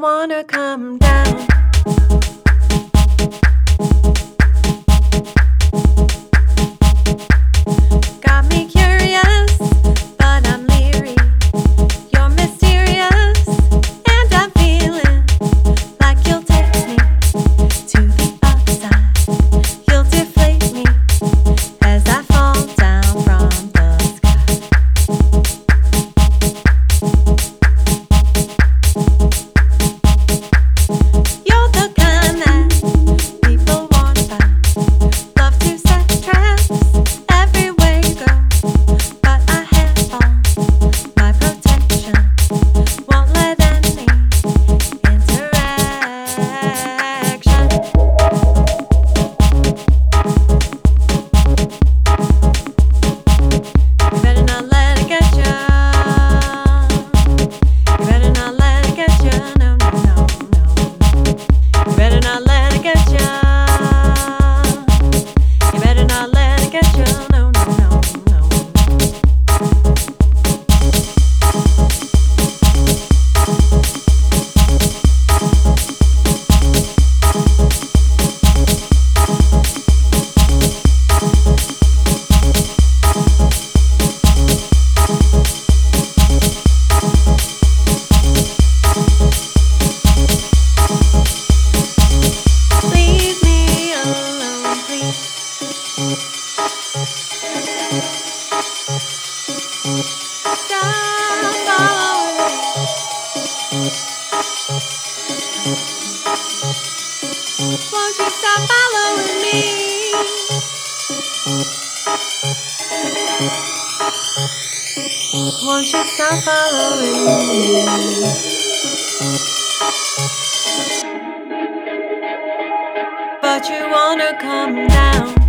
wanna come down. want you to stop following me. But you wanna come down.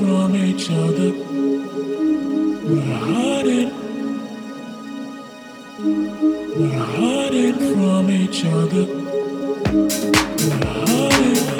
from each other. We're hiding. We're hiding from each other. We're hiding.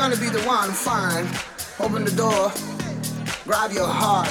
gonna be the one to find. Open the door, grab your heart.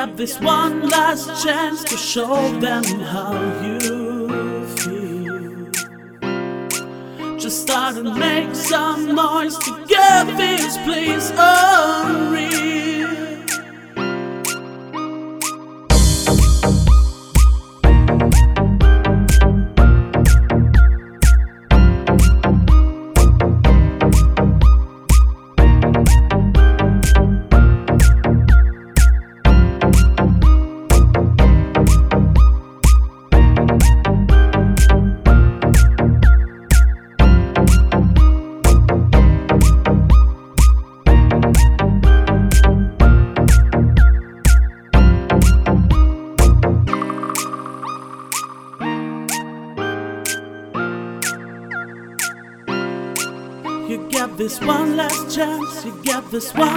Get this one last chance to show them how you feel. Just start and make some noise to get this this one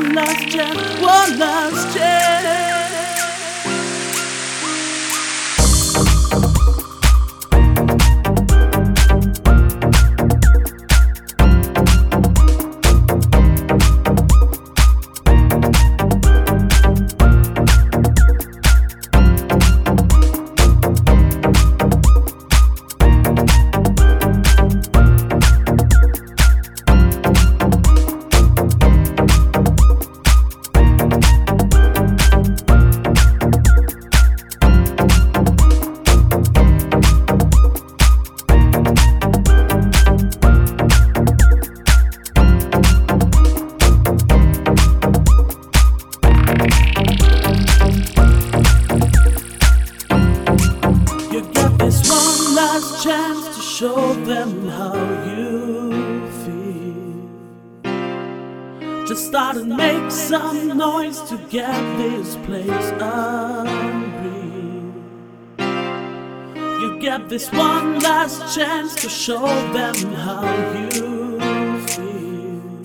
this one last chance to show them how you feel.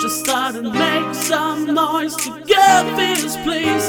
Just start and make some noise to get this place